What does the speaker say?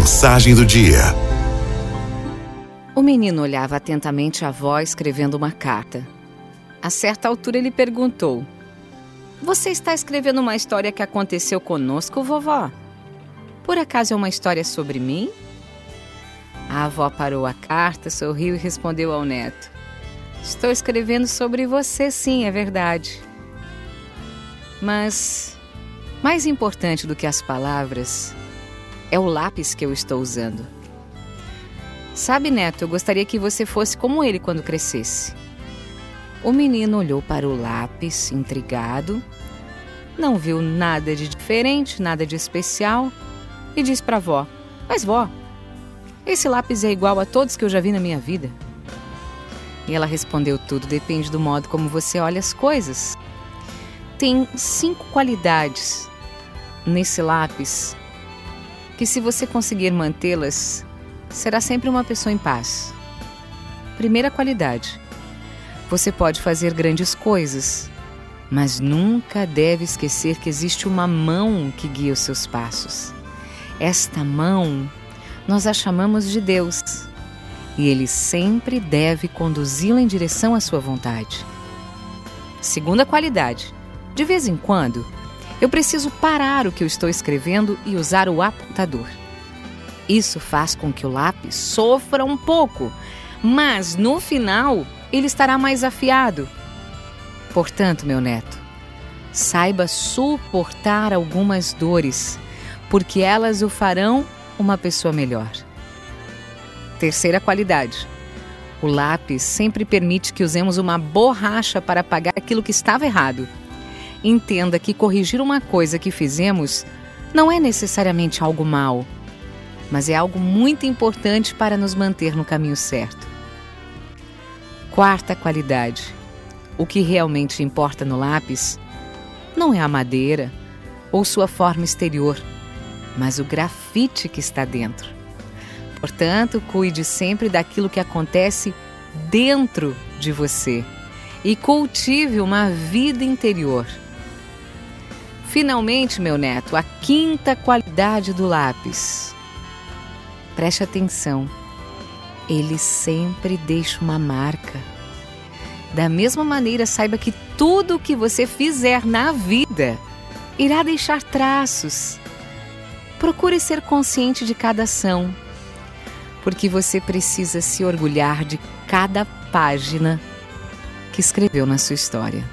Mensagem do dia. O menino olhava atentamente a avó escrevendo uma carta. A certa altura ele perguntou: Você está escrevendo uma história que aconteceu conosco, vovó? Por acaso é uma história sobre mim? A avó parou a carta, sorriu e respondeu ao neto: Estou escrevendo sobre você, sim, é verdade. Mas mais importante do que as palavras é o lápis que eu estou usando. Sabe, Neto, eu gostaria que você fosse como ele quando crescesse. O menino olhou para o lápis, intrigado, não viu nada de diferente, nada de especial, e disse para a vó: Mas, vó, esse lápis é igual a todos que eu já vi na minha vida. E ela respondeu: Tudo depende do modo como você olha as coisas. Tem cinco qualidades nesse lápis que, se você conseguir mantê-las, será sempre uma pessoa em paz. Primeira qualidade: você pode fazer grandes coisas, mas nunca deve esquecer que existe uma mão que guia os seus passos. Esta mão nós a chamamos de Deus e ele sempre deve conduzi-la em direção à sua vontade. Segunda qualidade: de vez em quando, eu preciso parar o que eu estou escrevendo e usar o apontador. Isso faz com que o lápis sofra um pouco, mas no final ele estará mais afiado. Portanto, meu neto, saiba suportar algumas dores, porque elas o farão uma pessoa melhor. Terceira qualidade: o lápis sempre permite que usemos uma borracha para apagar aquilo que estava errado entenda que corrigir uma coisa que fizemos não é necessariamente algo mal, mas é algo muito importante para nos manter no caminho certo. Quarta qualidade: o que realmente importa no lápis não é a madeira ou sua forma exterior, mas o grafite que está dentro. Portanto, cuide sempre daquilo que acontece dentro de você e cultive uma vida interior. Finalmente, meu neto, a quinta qualidade do lápis. Preste atenção, ele sempre deixa uma marca. Da mesma maneira, saiba que tudo o que você fizer na vida irá deixar traços. Procure ser consciente de cada ação, porque você precisa se orgulhar de cada página que escreveu na sua história.